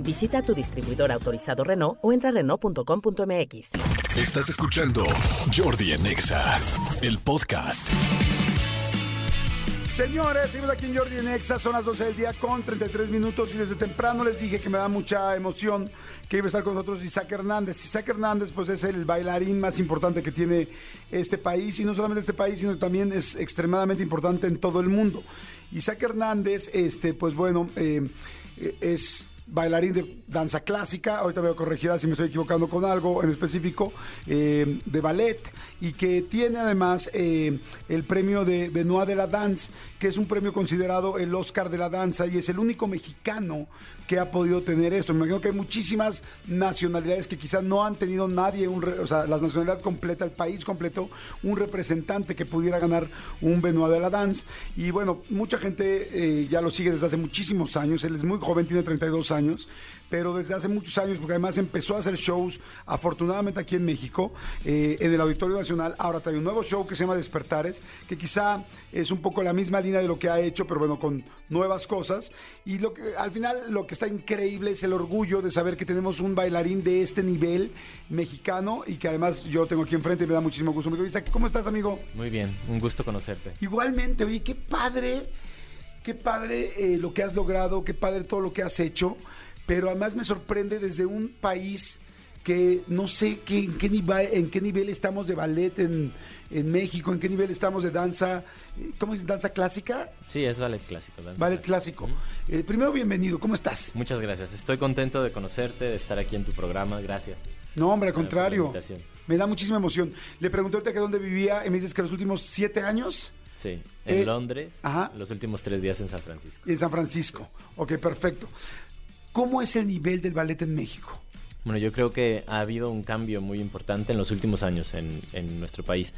Visita tu distribuidor autorizado Renault o entra a Renault.com.mx. Estás escuchando Jordi en Exa, el podcast. Señores, seguimos aquí en Jordi en Exa, son las 12 del día con 33 minutos y desde temprano les dije que me da mucha emoción que iba a estar con nosotros Isaac Hernández. Isaac Hernández pues es el bailarín más importante que tiene este país y no solamente este país, sino también es extremadamente importante en todo el mundo. Isaac Hernández, este, pues bueno, eh, es bailarín de danza clásica, ahorita voy a corregir si me estoy equivocando con algo en específico, eh, de ballet, y que tiene además eh, el premio de Benoit de la Dance, que es un premio considerado el Oscar de la danza, y es el único mexicano que ha podido tener esto. Me imagino que hay muchísimas nacionalidades que quizás no han tenido nadie, un o sea, la nacionalidad completa, el país completo, un representante que pudiera ganar un Benoit de la Dance. Y bueno, mucha gente eh, ya lo sigue desde hace muchísimos años, él es muy joven, tiene 32 años, pero desde hace muchos años, porque además empezó a hacer shows, afortunadamente aquí en México, eh, en el Auditorio Nacional. Ahora trae un nuevo show que se llama Despertares, que quizá es un poco la misma línea de lo que ha hecho, pero bueno, con nuevas cosas. Y lo que al final lo que está increíble es el orgullo de saber que tenemos un bailarín de este nivel mexicano y que además yo tengo aquí enfrente y me da muchísimo gusto. Me dice, ¿cómo estás, amigo? Muy bien, un gusto conocerte. Igualmente, oye, qué padre, qué padre eh, lo que has logrado, qué padre todo lo que has hecho pero además me sorprende desde un país que no sé qué, en, qué nivel, en qué nivel estamos de ballet en, México, en qué nivel estamos de danza, ¿cómo es? ¿Danza clásica? Sí, es ballet clásico. ballet clásico. Eh, primero, bienvenido, ¿cómo estás? Muchas gracias, estoy contento de conocerte, de estar aquí en tu programa, gracias. No, hombre, al contrario, me da muchísima emoción. Le pregunté ahorita que dónde vivía y me dices que los últimos siete años... Sí, en eh, Londres, los últimos tres días en San Francisco. Y en San Francisco, ok, perfecto. ¿Cómo es el nivel del ballet en México? Bueno, yo creo que ha habido un cambio muy importante en los últimos años en, nuestro país.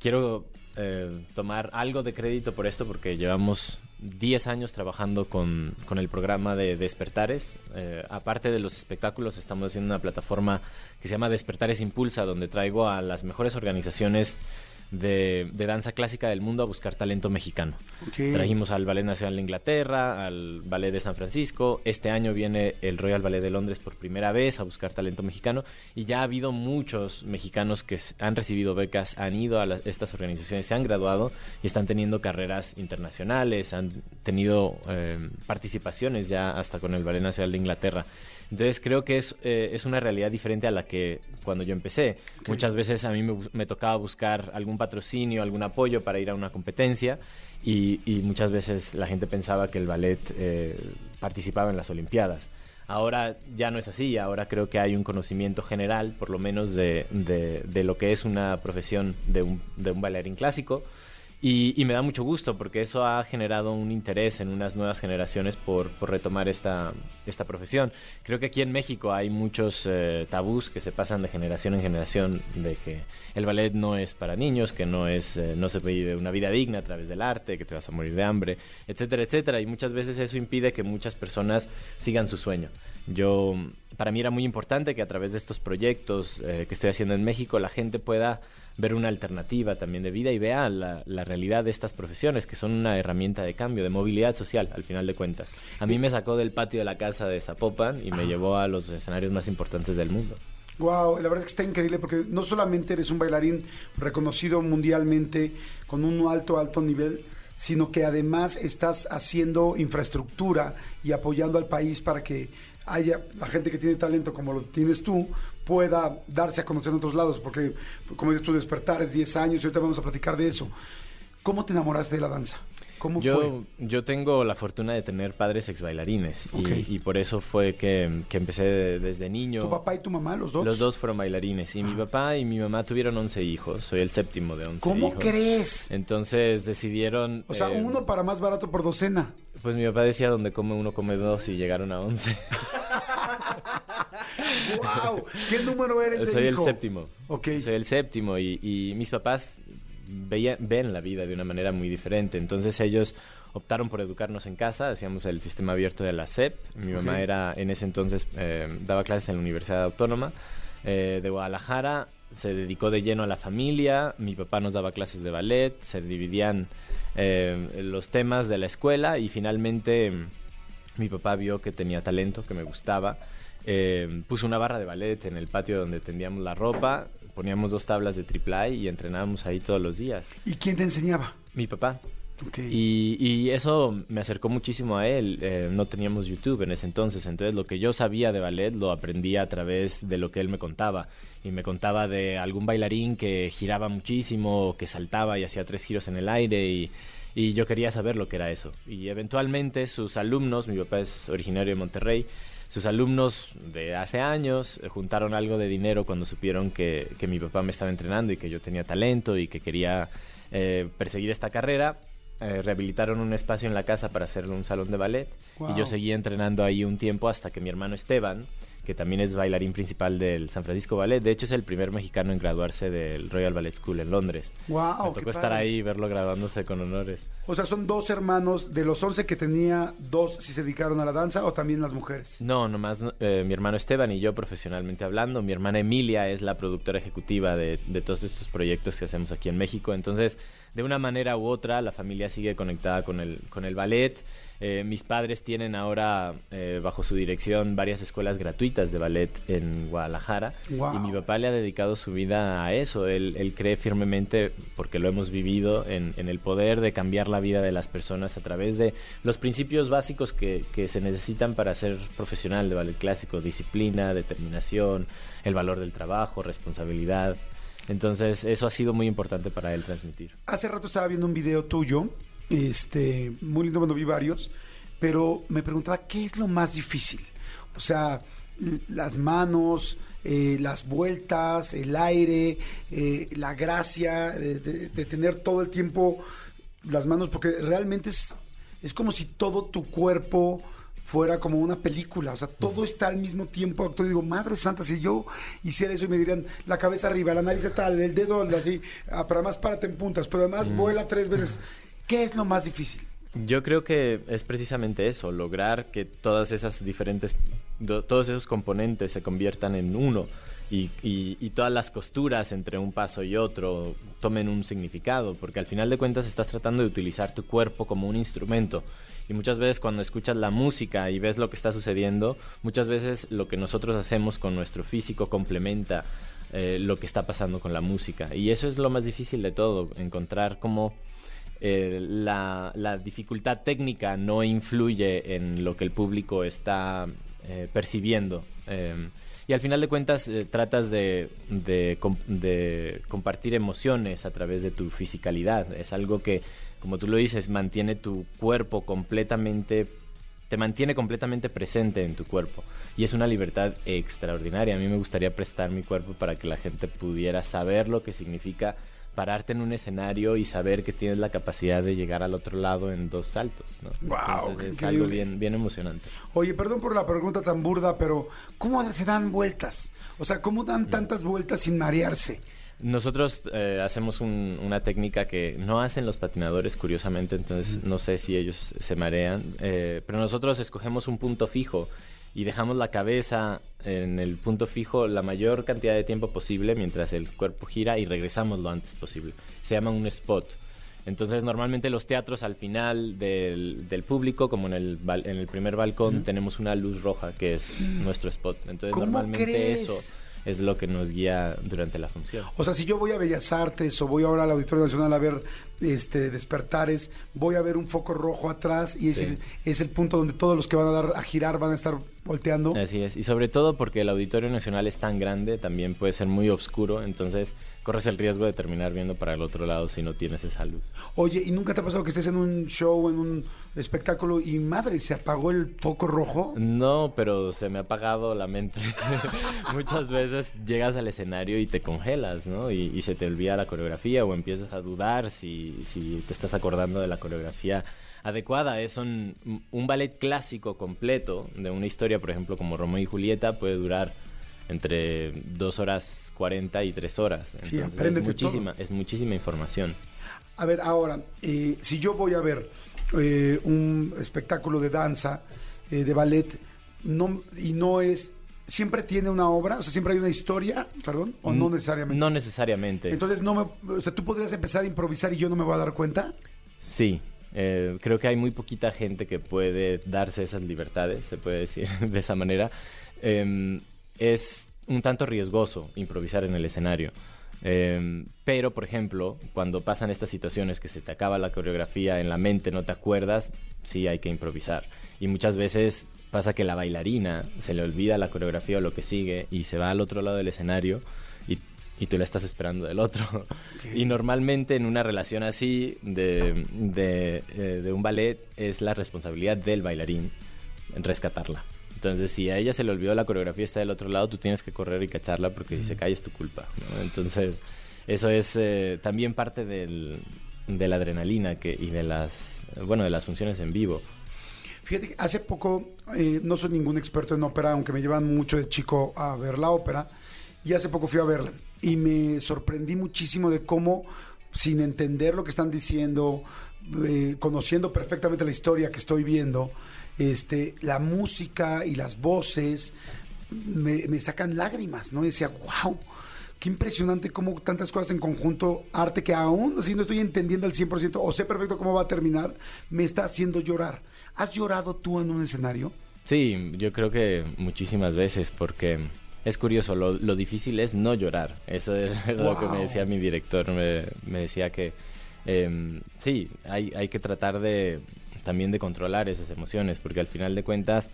Quiero eh, tomar algo de crédito por esto porque llevamos 10 años trabajando con, el programa de Despertares. Eh, aparte de los espectáculos, estamos haciendo una plataforma que se llama Despertares Impulsa, donde traigo a las mejores organizaciones de, danza clásica del mundo a buscar talento mexicano. Trajimos al Ballet Nacional de Inglaterra, al Ballet de San Francisco. Este año viene el Royal Ballet de Londres por primera vez a buscar talento mexicano. Y ya ha habido muchos mexicanos que han recibido becas, han ido a estas organizaciones, se han graduado y están teniendo carreras internacionales, han tenido eh, participaciones ya hasta con el Ballet Nacional de Inglaterra. Entonces creo que es, eh, es una realidad diferente a la que cuando yo empecé. Muchas veces a mí me, tocaba buscar algún patrocinio, algún apoyo para ir a una competencia y, muchas veces la gente pensaba que el ballet eh, participaba en las Olimpiadas. Ahora ya no es así, ahora creo que hay un conocimiento general, por lo menos, de, de, lo que es una profesión de un, de un bailarín clásico y, me da mucho gusto porque eso ha generado un interés en unas nuevas generaciones por, retomar esta, esta profesión. Creo que aquí en México hay muchos eh, tabús que se pasan de generación en generación de que el ballet no es para niños, que no, es, eh, no se vive una vida digna a través del arte, que te vas a morir de hambre, etcétera, etcétera. Y muchas veces eso impide que muchas personas sigan su sueño. Yo, para mí era muy importante que a través de estos proyectos eh, que estoy haciendo en México la gente pueda ver una alternativa también de vida y vea la, realidad de estas profesiones, que son una herramienta de cambio, de movilidad social, al final de cuentas. A mí me sacó del patio de la casa de Zapopan y me llevó a los escenarios más importantes del mundo. Wow, la verdad es que está increíble porque no solamente eres un bailarín reconocido mundialmente con un alto, alto nivel, sino que además estás haciendo infraestructura y apoyando al país para que haya la gente que tiene talento como lo tienes tú pueda darse a conocer en otros lados, porque como dices tú, despertar es 10 años y ahorita vamos a platicar de eso. ¿Cómo te enamoraste de la danza? ¿Cómo yo, fue? Yo tengo la fortuna de tener padres ex bailarines y, por eso fue que, que, empecé desde niño. ¿Tu papá y tu mamá, los dos? Los dos fueron bailarines y mi ah. papá y mi mamá tuvieron 11 hijos. Soy el séptimo de 11 ¿Cómo crees? Entonces decidieron... O sea, eh, uno para más barato por docena. Pues mi papá decía donde come uno come dos y llegaron a 11. ¡Wow! ¿Qué número eres de Soy hijo? el séptimo. Ok. Soy el séptimo y, y mis papás veían- ven la vida de una manera muy diferente. Entonces ellos optaron por educarnos en casa, hacíamos el sistema abierto de la SEP. Mi mamá era en ese entonces, eh, daba clases en la Universidad Autónoma eh, de Guadalajara, se dedicó de lleno a la familia, mi papá nos daba clases de ballet, se dividían eh, los temas de la escuela y finalmente mm, mi papá vio que tenía talento, que me gustaba. eh, puso una barra de ballet en el patio donde tendíamos la ropa, poníamos dos tablas de triple y entrenábamos ahí todos los días. ¿Y quién te enseñaba? Mi papá. Ok. Y, y eso me acercó muchísimo a él. Eh, no teníamos YouTube en ese entonces, entonces lo que yo sabía de ballet lo aprendí a través de lo que él me contaba. Y me contaba de algún bailarín que giraba muchísimo, que saltaba y hacía tres giros en el aire y, y yo quería saber lo que era eso. Y eventualmente sus alumnos, mi papá es originario de Monterrey, sus alumnos de hace años eh, juntaron algo de dinero cuando supieron que, que mi papá me estaba entrenando y que yo tenía talento y que quería eh, perseguir esta carrera. Eh, rehabilitaron un espacio en la casa para hacerle un salón de ballet Wow. y yo seguí entrenando ahí un tiempo hasta que mi hermano Esteban, que también es bailarín principal del San Francisco Ballet, de hecho es el primer mexicano en graduarse del Royal Ballet School en Londres. Wow, Me tocó estar padre. ahí y verlo graduándose con honores. O sea, son dos hermanos, de los 11 que tenía, dos si se dedicaron a la danza o también las mujeres. No, nomás eh, mi hermano Esteban y yo profesionalmente hablando. Mi hermana Emilia es la productora ejecutiva de, de todos estos proyectos que hacemos aquí en México. Entonces, de una manera u otra, la familia sigue conectada con el, con el ballet. Eh, mis padres tienen ahora eh, bajo su dirección varias escuelas gratuitas de ballet en Guadalajara Wow. y mi papá le ha dedicado su vida a eso. Él, él cree firmemente, porque lo hemos vivido, en, en el poder de cambiar la vida de las personas a través de los principios básicos que, que se necesitan para ser profesional de ballet clásico, disciplina, determinación, el valor del trabajo, responsabilidad. Entonces eso ha sido muy importante para él transmitir. Hace rato estaba viendo un video tuyo, este, muy lindo, bueno, vi varios, pero me preguntaba, ¿qué es lo más difícil? O sea, las manos, eh, las vueltas, el aire, eh, la gracia de, de- de tener todo el tiempo las manos, porque realmente es, es como si todo tu cuerpo fuera como una película, o sea, todo está al mismo tiempo actuando. Digo, madre santa, si yo hiciera eso y me dirían la cabeza arriba, la nariz tal, el dedo así, ah, pero además párate en puntas, pero además vuela tres veces. ¿Qué es lo más difícil? Yo creo que es precisamente eso, lograr que todas esas diferentes, do- todos esos componentes se conviertan en uno y todas las costuras entre un paso y otro tomen un significado, porque al final de cuentas estás tratando de utilizar tu cuerpo como un instrumento. Y muchas veces cuando escuchas la música y ves lo que está sucediendo, muchas veces lo que nosotros hacemos con nuestro físico complementa eh, lo que está pasando con la música. Y eso es lo más difícil de todo, encontrar cómo eh, la, dificultad técnica no influye en lo que el público está eh, percibiendo. Eh, y al final de cuentas eh, tratas de, de compartir emociones a través de tu fisicalidad. Es algo que, como tú lo dices, mantiene tu cuerpo completamente te mantiene completamente presente en tu cuerpo y es una libertad extraordinaria. A mí me gustaría prestar mi cuerpo para que la gente pudiera saber lo que significa pararte en un escenario y saber que tienes la capacidad de llegar al otro lado en dos saltos. ¿no? Entonces qué es algo bien, bien emocionante. Oye, perdón por la pregunta tan burda, pero ¿cómo se dan vueltas? O sea, ¿cómo dan tantas vueltas sin marearse? Nosotros eh, hacemos un- una técnica que no hacen los patinadores, curiosamente, entonces no sé si ellos se marean, eh, pero nosotros escogemos un punto fijo y dejamos la cabeza en el punto fijo la mayor cantidad de tiempo posible mientras el cuerpo gira y regresamos lo antes posible. Se llama un spot. Entonces, normalmente los teatros al final del, del público, como en el, en el primer balcón, tenemos una luz roja que es nuestro spot. Entonces, ¿Cómo normalmente crees? eso es lo que nos guía durante la función. O sea, si yo voy a Bellas Artes o voy ahora al Auditorio Nacional a ver este Despertares, voy a ver un foco rojo atrás y ese Sí. es el punto donde todos los que van a dar a girar van a estar volteando. Así es, y sobre todo porque el Auditorio Nacional es tan grande, también puede ser muy oscuro, entonces corres el riesgo de terminar viendo para el otro lado si no tienes esa luz. Oye, ¿y nunca te ha pasado que estés en un show, en un espectáculo y madre, se apagó el foco rojo? No, pero se me ha apagado la mente. Muchas veces llegas al escenario y te congelas, ¿no? Y, y se te olvida la coreografía o empiezas a dudar si, si te estás acordando de la coreografía adecuada. Es un, un ballet clásico completo de una historia, por ejemplo, como Romeo y Julieta, puede durar entre dos horas 40 y tres horas. Sí, Entonces, es muchísima, todo. es muchísima información. A ver, ahora, eh, si yo voy a ver eh, un espectáculo de danza, eh, de ballet, no, y no es, siempre tiene una obra, o sea, siempre hay una historia, perdón, o no necesariamente. Mm, No necesariamente. Entonces, no me, o sea, tú podrías empezar a improvisar y yo no me voy a dar cuenta. Sí, eh, creo que hay muy poquita gente que puede darse esas libertades, se puede decir de esa manera. Eh, es un tanto riesgoso improvisar en el escenario. Eh, pero, por ejemplo, cuando pasan estas situaciones que se te acaba la coreografía en la mente, no te acuerdas, sí hay que improvisar. Y muchas veces pasa que la bailarina se le olvida la coreografía o lo que sigue y se va al otro lado del escenario y, y tú la estás esperando del otro. Y normalmente en una relación así de, de, eh, de un ballet es la responsabilidad del bailarín en rescatarla. Entonces, si a ella se le olvidó la coreografía está del otro lado, tú tienes que correr y cacharla porque si se cae es tu culpa. ¿no? Entonces, eso es eh, también parte del, de la adrenalina que, y de las, bueno, de las funciones en vivo. Fíjate hace poco, eh, no soy ningún experto en ópera, aunque me llevan mucho de chico a ver la ópera, y hace poco fui a verla y me sorprendí muchísimo de cómo, sin entender lo que están diciendo, eh, conociendo perfectamente la historia que estoy viendo, este, la música y las voces me, me sacan lágrimas, ¿no? Y decía, wow, qué impresionante cómo tantas cosas en conjunto, arte que aún así no estoy entendiendo al 100% o sé perfecto cómo va a terminar, me está haciendo llorar. ¿Has llorado tú en un escenario? Sí, yo creo que muchísimas veces porque es curioso, lo, lo difícil es no llorar. Eso es lo que me decía mi director, me, me decía que em, sí, hay, hay que tratar de también de controlar esas emociones porque al final de cuentas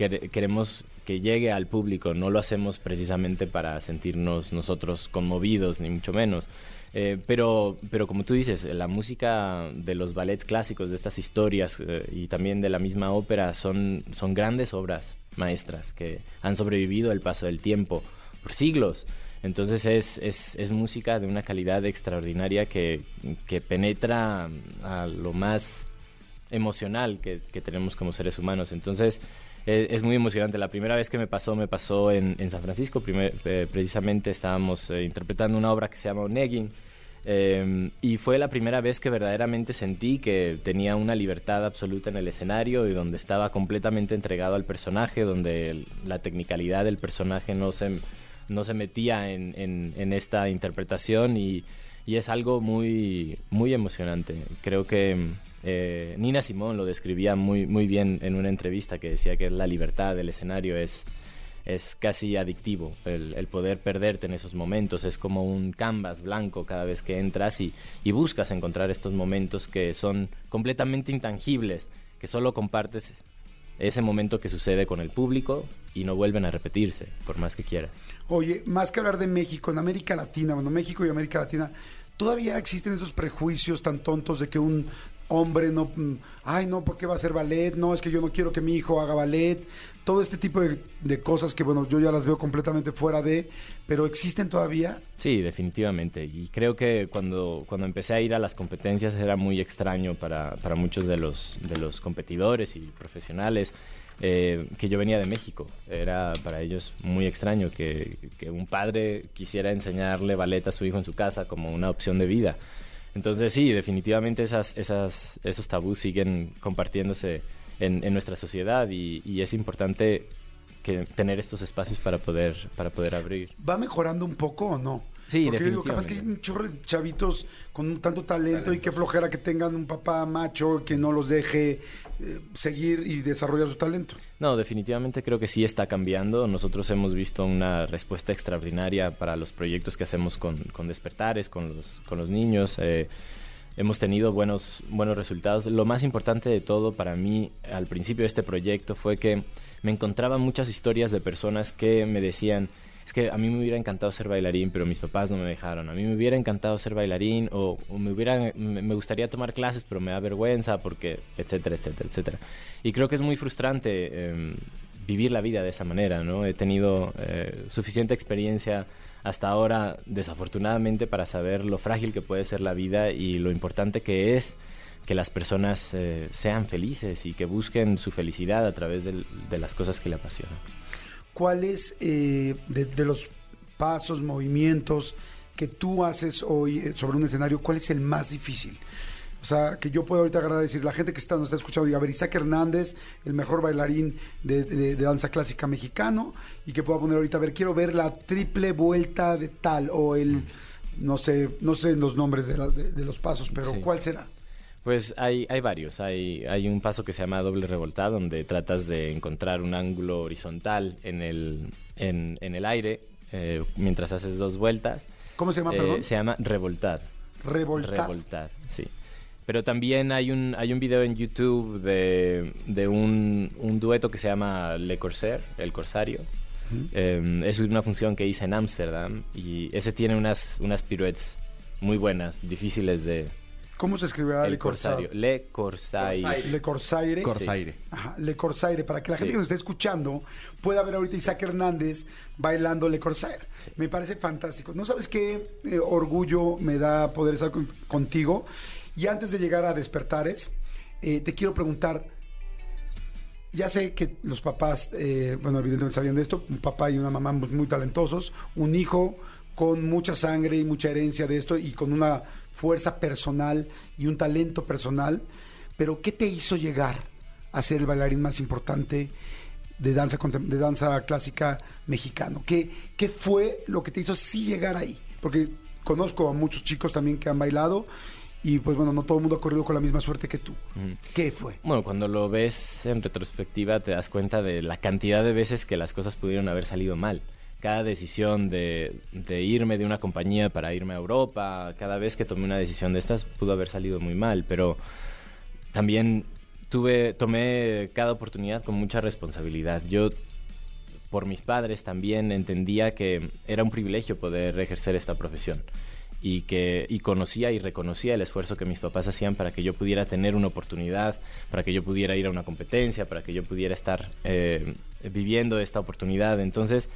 quere- queremos que llegue al público, no lo hacemos precisamente para sentirnos nosotros conmovidos, ni mucho menos. Eh, pero, pero como tú dices, la música de los ballets clásicos, de estas historias eh, y también de la misma ópera son, son grandes obras maestras que han sobrevivido el paso del tiempo por siglos. Entonces es, es, es música de una calidad extraordinaria que, que penetra a lo más emocional que, que tenemos como seres humanos. Entonces, eh, es muy emocionante. La primera vez que me pasó, me pasó en, en San Francisco. Primer- eh, precisamente estábamos eh, interpretando una obra que se llama Onegin. eh, y fue la primera vez que verdaderamente sentí que tenía una libertad absoluta en el escenario y donde estaba completamente entregado al personaje, donde el- la tecnicalidad del personaje no se, no se metía en, en- en esta interpretación y, y es algo muy, muy emocionante. Creo que eh, Nina Simón lo describía muy, muy bien en una entrevista que decía que la libertad del escenario es, es casi adictivo, el, poder perderte en esos momentos, es como un canvas blanco cada vez que entras y, y buscas encontrar estos momentos que son completamente intangibles, que solo compartes ese momento que sucede con el público y no vuelven a repetirse, por más que quieras. Oye, más que hablar de México, en América Latina, bueno, México y América Latina, todavía existen esos prejuicios tan tontos de que un hombre no, ay, no, ¿por qué va a hacer ballet? No, es que yo no quiero que mi hijo haga ballet. Todo este tipo de, de cosas que, bueno, yo ya las veo completamente fuera de, pero existen todavía. Sí, definitivamente. Y creo que cuando, cuando empecé a ir a las competencias era muy extraño para, para muchos de los, de los competidores y profesionales eh, que yo venía de México. Era para ellos muy extraño que, que un padre quisiera enseñarle ballet a su hijo en su casa como una opción de vida. Entonces sí, definitivamente esas, esas, esos tabús siguen compartiéndose en, en nuestra sociedad y, y es importante que tener estos espacios para poder, para poder abrir. ¿Va mejorando un poco o no? Sí, Porque digo, capaz que hay un chorro de chavitos con tanto talento y qué flojera que tengan un papá macho que no los deje eh, seguir y desarrollar su talento. No, definitivamente creo que sí está cambiando. Nosotros hemos visto una respuesta extraordinaria para los proyectos que hacemos con, con despertares, con los, con los niños. Eh, hemos tenido buenos, buenos resultados. Lo más importante de todo para mí al principio de este proyecto fue que me encontraba muchas historias de personas que me decían, es que a mí me hubiera encantado ser bailarín, pero mis papás no me dejaron. A mí me hubiera encantado ser bailarín o, me, hubiera, me gustaría tomar clases, pero me da vergüenza porque, etcétera, etcétera, etcétera. Y creo que es muy frustrante eh, vivir la vida de esa manera, ¿no? He tenido eh, suficiente experiencia hasta ahora, desafortunadamente, para saber lo frágil que puede ser la vida y lo importante que es que las personas eh, sean felices y que busquen su felicidad a través de las cosas que le apasionan. ¿cuál es eh, de, de los pasos, movimientos que tú haces hoy eh, sobre un escenario, cuál es el más difícil? O sea, que yo puedo ahorita agarrar y decir, la gente que está, nos está escuchando, diga, a ver, Isaac Hernández, el mejor bailarín de, de- de danza clásica mexicano, y que pueda poner ahorita, a ver, quiero ver la triple vuelta de tal, o el, no sé, no sé los nombres de, la- de- de los pasos, pero Sí. ¿cuál será? Pues hay, hay varios. Hay, hay un paso que se llama doble revoltado, donde tratas de encontrar un ángulo horizontal en el, en, en el aire eh, mientras haces dos vueltas. ¿Cómo se llama, Eh, perdón? Se llama revoltad. Revoltar. Revoltar, sí. Pero también hay un, hay un video en YouTube de, de un, un dueto que se llama Le Corsair, El Corsario. Eh, es una función que hice en Ámsterdam y ese tiene unas, unas piruetas muy buenas, difíciles de... ¿Cómo se escribirá el Le Corsario? Corsario. Le Corsair. Le Corsaire. Corsaire. Ajá, Le Corsaire, para que la gente Sí. que nos esté escuchando pueda ver ahorita a Isaac Hernández bailando Le Corsaire. Me parece fantástico. ¿No sabes qué eh, orgullo me da poder estar con- contigo? Y antes de llegar a Despertares, eh, te quiero preguntar, ya sé que los papás, eh, bueno, evidentemente sabían de esto, un papá y una mamá muy, muy talentosos, un hijo con mucha sangre y mucha herencia de esto y con una fuerza personal y un talento personal, pero ¿qué te hizo llegar a ser el bailarín más importante de danza, de danza clásica mexicano? ¿Qué, ¿Qué fue lo que te hizo sí llegar ahí? Porque conozco a muchos chicos también que han bailado y pues bueno, no todo el mundo ha corrido con la misma suerte que tú. Ujú. ¿Qué fue? Bueno, cuando lo ves en retrospectiva te das cuenta de la cantidad de veces que las cosas pudieron haber salido mal. Cada decisión de, irme de una compañía para irme a Europa, cada vez que tomé una decisión de estas pudo haber salido muy mal, pero también tuve, tomé cada oportunidad con mucha responsabilidad. Yo, por mis padres, también entendía que era un privilegio poder ejercer esta profesión y que y conocía y reconocía el esfuerzo que mis papás hacían para que yo pudiera tener una oportunidad, para que yo pudiera ir a una competencia, para que yo pudiera estar eh, viviendo esta oportunidad. Entonces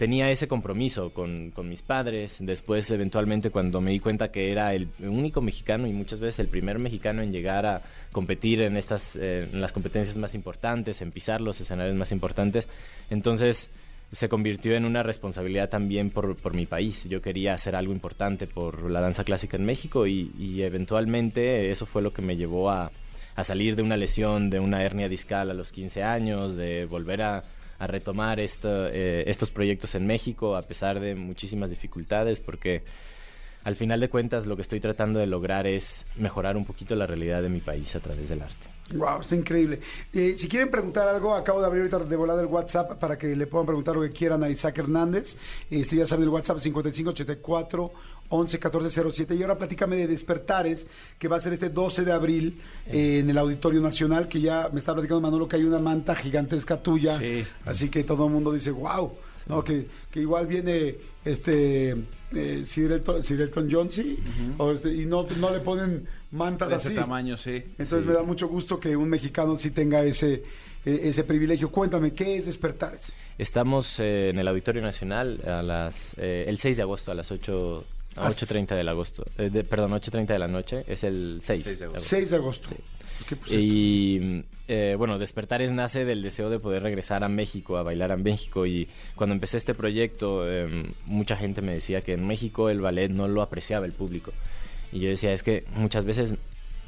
tenía ese compromiso con, con mis padres. Después, eventualmente, cuando me di cuenta que era el único mexicano y muchas veces el primer mexicano en llegar a competir en estas eh, en las competencias más importantes, en pisar los escenarios más importantes, entonces se convirtió en una responsabilidad también por, por mi país. Yo quería hacer algo importante por la danza clásica en México y, y eventualmente eso fue lo que me llevó a, a salir de una lesión, de una hernia discal a los 15 años, de volver a, a retomar eh, estos proyectos en México a pesar de muchísimas dificultades porque al final de cuentas lo que estoy tratando de lograr es mejorar un poquito la realidad de mi país a través del arte. Wow, está increíble. Eh, si quieren preguntar algo, acabo de abrir ahorita de volada el WhatsApp para que le puedan preguntar lo que quieran a Isaac Hernández. Este, ya saben, el WhatsApp 5584 111407. Y ahora platícame de Despertares, que va a ser este 12 de abril eh, en el Auditorio Nacional, que ya me está platicando Manolo que hay una manta gigantesca tuya. Sí. Así que todo el mundo dice, wow. ¿No? Que, que igual viene este eh, Sir, Elton, Sir Elton John, sí, o este, y no, no le ponen mantas De así. ese tamaño, sí. Entonces me da mucho gusto que un mexicano sí tenga ese, eh, ese privilegio. Cuéntame, ¿qué es Despertares? Estamos eh, en el Auditorio Nacional a las, eh, el 6 de agosto a las 8, a Ah, 8.30 de la agosto. eh, de- perdón, 8.30 de la noche. Es el 6, 6 de agosto. agosto. 6 de agosto. Sí. Y eh, bueno, Despertares nace del deseo de poder regresar a México, a bailar a México. Y cuando empecé este proyecto, eh, mucha gente me decía que en México el ballet no lo apreciaba el público. Y yo decía, es que muchas veces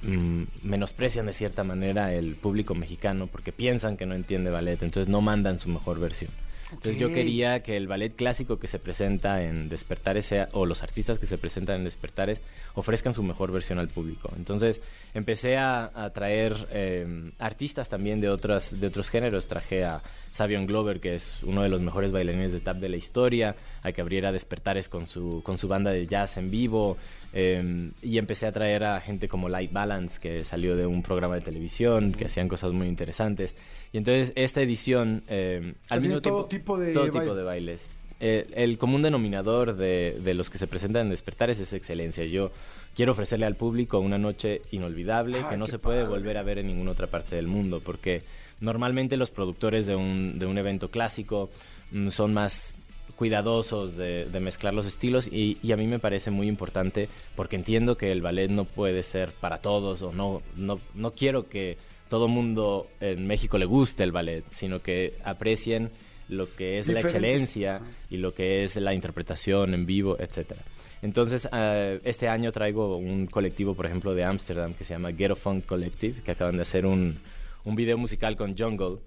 mm, menosprecian de cierta manera el público mexicano porque piensan que no entiende ballet, entonces no mandan su mejor versión. Entonces yo quería que el ballet clásico que se presenta en Despertares sea, o los artistas que se presentan en Despertares ofrezcan su mejor versión al público. Entonces empecé a, a traer eh, artistas también de otras de otros géneros. Traje a Savion Glover, que es uno de los mejores bailarines de tap de la historia, a que abriera Despertares con su, con su banda de jazz en vivo. eh, y empecé a traer a gente como Light Balance, que salió de un programa de televisión, que hacían cosas muy interesantes. Y entonces esta edición, eh, al mismo todo tiempo, tipo de todo tipo de bailes. Eh, el común denominador de, de los que se presentan en Despertares es excelencia. Yo quiero ofrecerle al público una noche inolvidable que no se puede padre. volver a ver en ninguna otra parte del mundo, porque normalmente los productores de un, de un evento clásico mm, son más cuidadosos de, de mezclar los estilos y, y a mí me parece muy importante porque entiendo que el ballet no puede ser para todos o no, no, no quiero que todo mundo en México le guste el ballet, sino que aprecien lo que es la excelencia Ajá. y lo que es la interpretación en vivo, etcétera. Entonces, eh, este año traigo un colectivo, por ejemplo, de Ámsterdam que se llama Ghetto Funk Collective, que acaban de hacer un, un video musical con Jungle,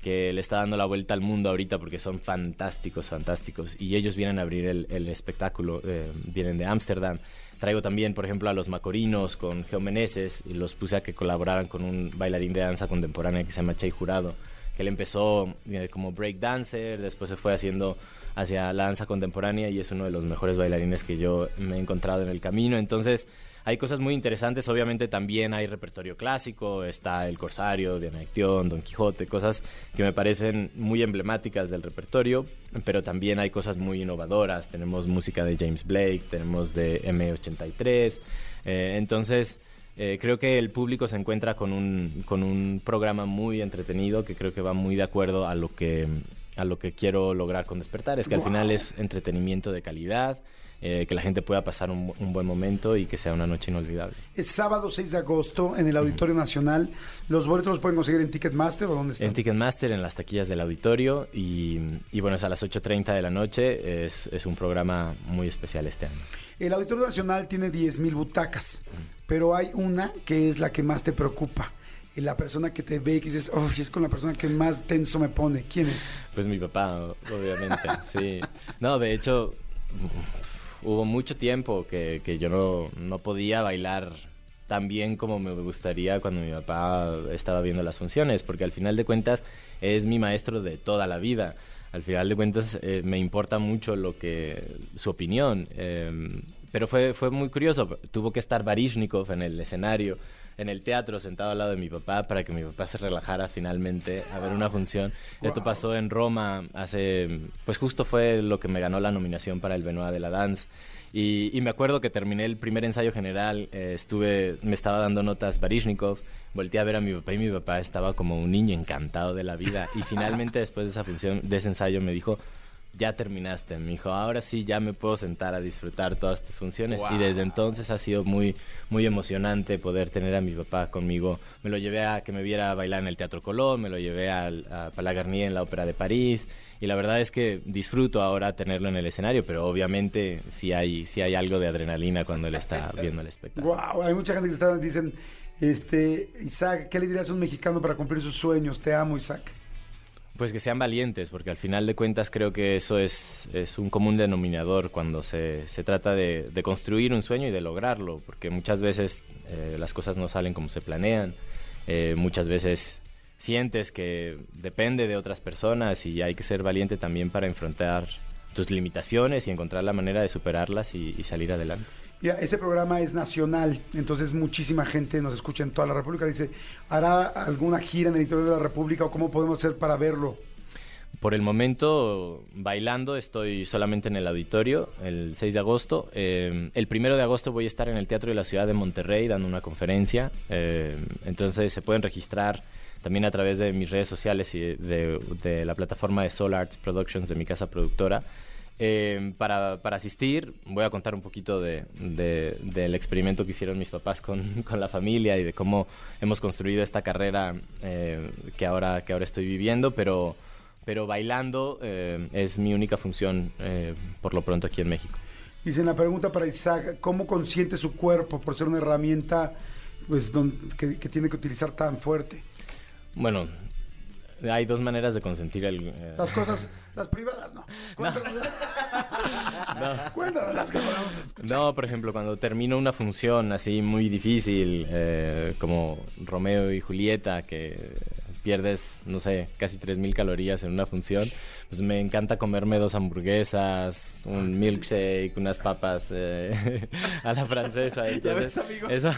que le está dando la vuelta al mundo ahorita porque son fantásticos, fantásticos. Y ellos vienen a abrir el, el espectáculo, eh, vienen de Ámsterdam. Traigo también, por ejemplo, a los Macorinos con Geo Meneses y los puse a que colaboraran con un bailarín de danza contemporánea que se llama Chey Jurado, que él empezó eh, como break dancer, después se fue haciendo hacia la danza contemporánea y es uno de los mejores bailarines que yo me he encontrado en el camino. Entonces, hay cosas muy interesantes. Obviamente también hay repertorio clásico, está El Corsario, Diana Acción, Don Quijote, cosas que me parecen muy emblemáticas del repertorio, pero también hay cosas muy innovadoras. Tenemos música de James Blake, tenemos de M83. Eh, entonces, eh, creo que el público se encuentra con un, con un programa muy entretenido que creo que va muy de acuerdo a lo que, a lo que quiero lograr con Despertar. Es que al final es entretenimiento de calidad, eh, que la gente pueda pasar un, un buen momento y que sea una noche inolvidable. Es sábado 6 de agosto en el Auditorio Nacional. ¿Los boletos los pueden conseguir en Ticketmaster o dónde están? En Ticketmaster, en las taquillas del auditorio y, y bueno, es a las 8.30 de la noche. Es, es un programa muy especial este año. El Auditorio Nacional tiene 10.000 butacas, pero hay una que es la que más te preocupa. Y la persona que te ve y que dices, oh, es con la persona que más tenso me pone. ¿Quién es? Pues mi papá, obviamente, sí. No, de hecho, hubo mucho tiempo que, que yo no, no podía bailar tan bien como me gustaría cuando mi papá estaba viendo las funciones, porque al final de cuentas es mi maestro de toda la vida. Al final de cuentas eh, me importa mucho lo que su opinión. eh, pero fue, fue muy curioso. Tuvo que estar Barishnikov en el escenario, en el teatro, sentado al lado de mi papá, para que mi papá se relajara finalmente a ver una función. Esto pasó en Roma hace, pues justo fue lo que me ganó la nominación para el Benoit de la Dance. Y, y me acuerdo que terminé el primer ensayo general, eh, estuve, me estaba dando notas Barishnikov, volteé a ver a mi papá y mi papá estaba como un niño encantado de la vida. Y finalmente después de esa función, de ese ensayo me dijo, ya terminaste, me dijo, ahora sí ya me puedo sentar a disfrutar todas tus funciones. Y desde entonces ha sido muy, muy emocionante poder tener a mi papá conmigo. Me lo llevé a que me viera bailar en el Teatro Colón, me lo llevé al- a, Palagarnier en la Ópera de París. Y la verdad es que disfruto ahora tenerlo en el escenario, pero obviamente sí hay, sí hay algo de adrenalina cuando él está viendo el espectáculo. Wow, hay mucha gente que está, dicen, este, Isaac, ¿qué le dirías a un mexicano para cumplir sus sueños? Te amo, Isaac. Pues que sean valientes, porque al final de cuentas creo que eso es, es un común denominador cuando se, se trata de, de construir un sueño y de lograrlo, porque muchas veces eh, las cosas no salen como se planean, eh, muchas veces sientes que depende de otras personas y hay que ser valiente también para enfrentar tus limitaciones y encontrar la manera de superarlas y, y salir adelante. Mira, ese programa es nacional, entonces muchísima gente nos escucha en toda la República. Dice, ¿hará alguna gira en el interior de la República o cómo podemos hacer para verlo? Por el momento, bailando, estoy solamente en el auditorio el 6 de agosto. Eh, el primero de agosto voy a estar en el Teatro de la Ciudad de Monterrey dando una conferencia. Eh, entonces se pueden registrar también a través de mis redes sociales y de, de la plataforma de Soul Arts Productions de mi casa productora. Eh, para, para asistir, voy a contar un poquito de, de- del experimento que hicieron mis papás con, con la familia y de cómo hemos construido esta carrera eh, que, ahora, que ahora estoy viviendo, pero, pero bailando eh, es mi única función por lo pronto aquí en México. Dicen la pregunta para Isaac, ¿cómo consiente su cuerpo por ser una herramienta pues, don- que, que tiene que utilizar tan fuerte? Bueno, hay dos maneras de consentir el... eh, Las cosas, las privadas, no. Cuéntanos, cuéntanos las que. No, por ejemplo, cuando termino una función así muy difícil, eh, como Romeo y Julieta, que pierdes, no sé, casi 3.000 calorías en una función, pues me encanta comerme dos hamburguesas, un milkshake, unas papas eh, a la francesa. Entonces, ves, amigo? eso...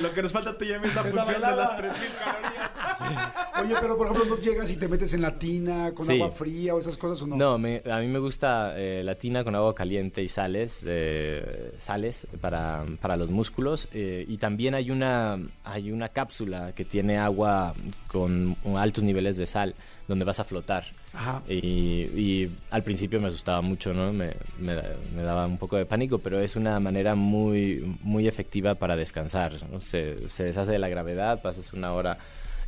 Lo que nos falta a ti ya es la función de las 3.000 calorías. Oye, pero por ejemplo, ¿no llegas y te metes en la tina con Sí. agua fría o esas cosas o no? No, me- a mí me gusta eh, la tina con agua caliente y sales, eh, sales para, para los músculos. eh, y también hay una, hay una cápsula que tiene agua con altos niveles de sal, donde vas a flotar. Ajá. Y, y al principio me asustaba mucho, ¿no? Me, me me daba un poco de pánico, pero es una manera muy, muy efectiva para descansar. ¿no? Se, se deshace de la gravedad, pasas una hora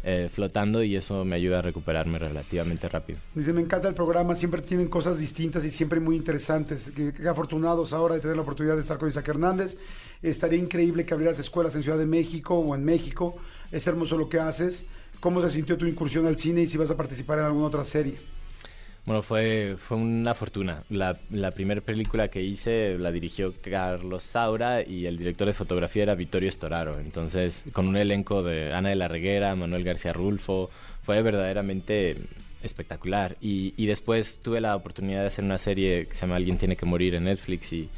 eh, flotando y eso me ayuda a recuperarme relativamente rápido. Dice, me encanta el programa, siempre tienen cosas distintas y siempre muy interesantes. Qué, qué afortunados ahora de tener la oportunidad de estar con Isaac Hernández. Estaría increíble que abrieras escuelas en Ciudad de México o en México. Es hermoso lo que haces. ¿Cómo se sintió tu incursión al cine y si vas a participar en alguna otra serie? Bueno, fue, fue una fortuna. La, la primera película que hice la dirigió Carlos Saura y el director de fotografía era Vittorio Storaro. Entonces, con un elenco de Ana de la Reguera, Manuel García Rulfo, fue verdaderamente espectacular. Y, y después tuve la oportunidad de hacer una serie que se llama Alguien tiene que morir en Netflix y,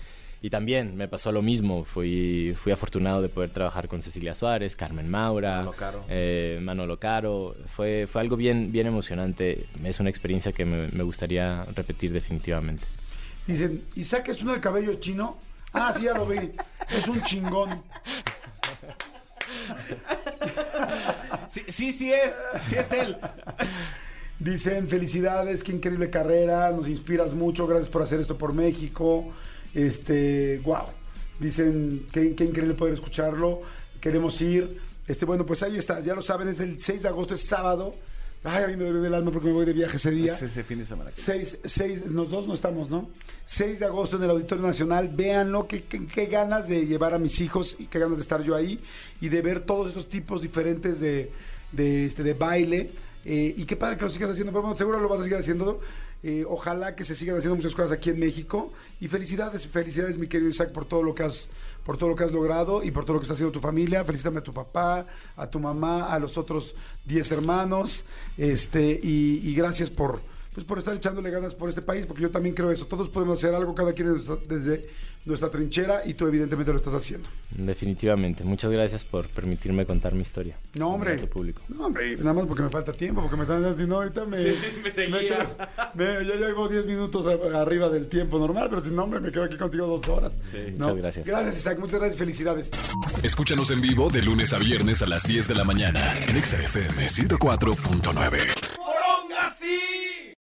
y también me pasó lo mismo. Fui, fui afortunado de poder trabajar con Cecilia Suárez, Carmen Maura, Manolo Caro. eh, Manolo Caro. Fue, fue algo bien, bien emocionante. Es una experiencia que me, me gustaría repetir definitivamente. Dicen, Isaac es uno de cabello chino. Ah, sí, ya lo vi. Es un chingón. Sí, sí, sí es. Sí es él. Dicen, felicidades, qué increíble carrera, nos inspiras mucho, gracias por hacer esto por México. Este, wow. Dicen, qué, qué increíble poder escucharlo, queremos ir. Este, bueno, pues ahí está, ya lo saben, es el 6 de agosto, es sábado. Ay, a mí me duele el alma porque me voy de viaje ese día. Es ese fin de semana. que- 6, 6, los dos no estamos, ¿no? 6 de agosto en el Auditorio Nacional. Véanlo, qué, qué, qué ganas de llevar a mis hijos y qué ganas de estar yo ahí y de ver todos esos tipos diferentes de, de, este, de baile. Eh, y qué padre que lo sigas haciendo, pero bueno, seguro lo vas a seguir haciendo. Eh, ojalá que se sigan haciendo muchas cosas aquí en México. Y felicidades, felicidades, mi querido Isaac, por todo lo que has por todo lo que has logrado y por todo lo que está haciendo tu familia. Felicítame a tu papá, a tu mamá, a los otros 10 hermanos. Este, y, y gracias por, pues, por estar echándole ganas por este país, porque yo también creo eso. Todos podemos hacer algo, cada quien desde nuestra, trinchera, y tú evidentemente lo estás haciendo. Definitivamente. Muchas gracias por permitirme contar mi historia. No, hombre. Tu público. No, hombre, nada más porque me falta tiempo, porque me están diciendo ahorita me. Sí, me seguía. me- ya llevo 10 minutos arriba del tiempo normal, pero si no, hombre, me quedo aquí contigo dos horas. Sí. ¿no? Muchas gracias. Gracias, Isaac, muchas gracias, felicidades. Escúchanos en vivo de lunes a viernes a las 10 de la mañana en Exa FM 104.9.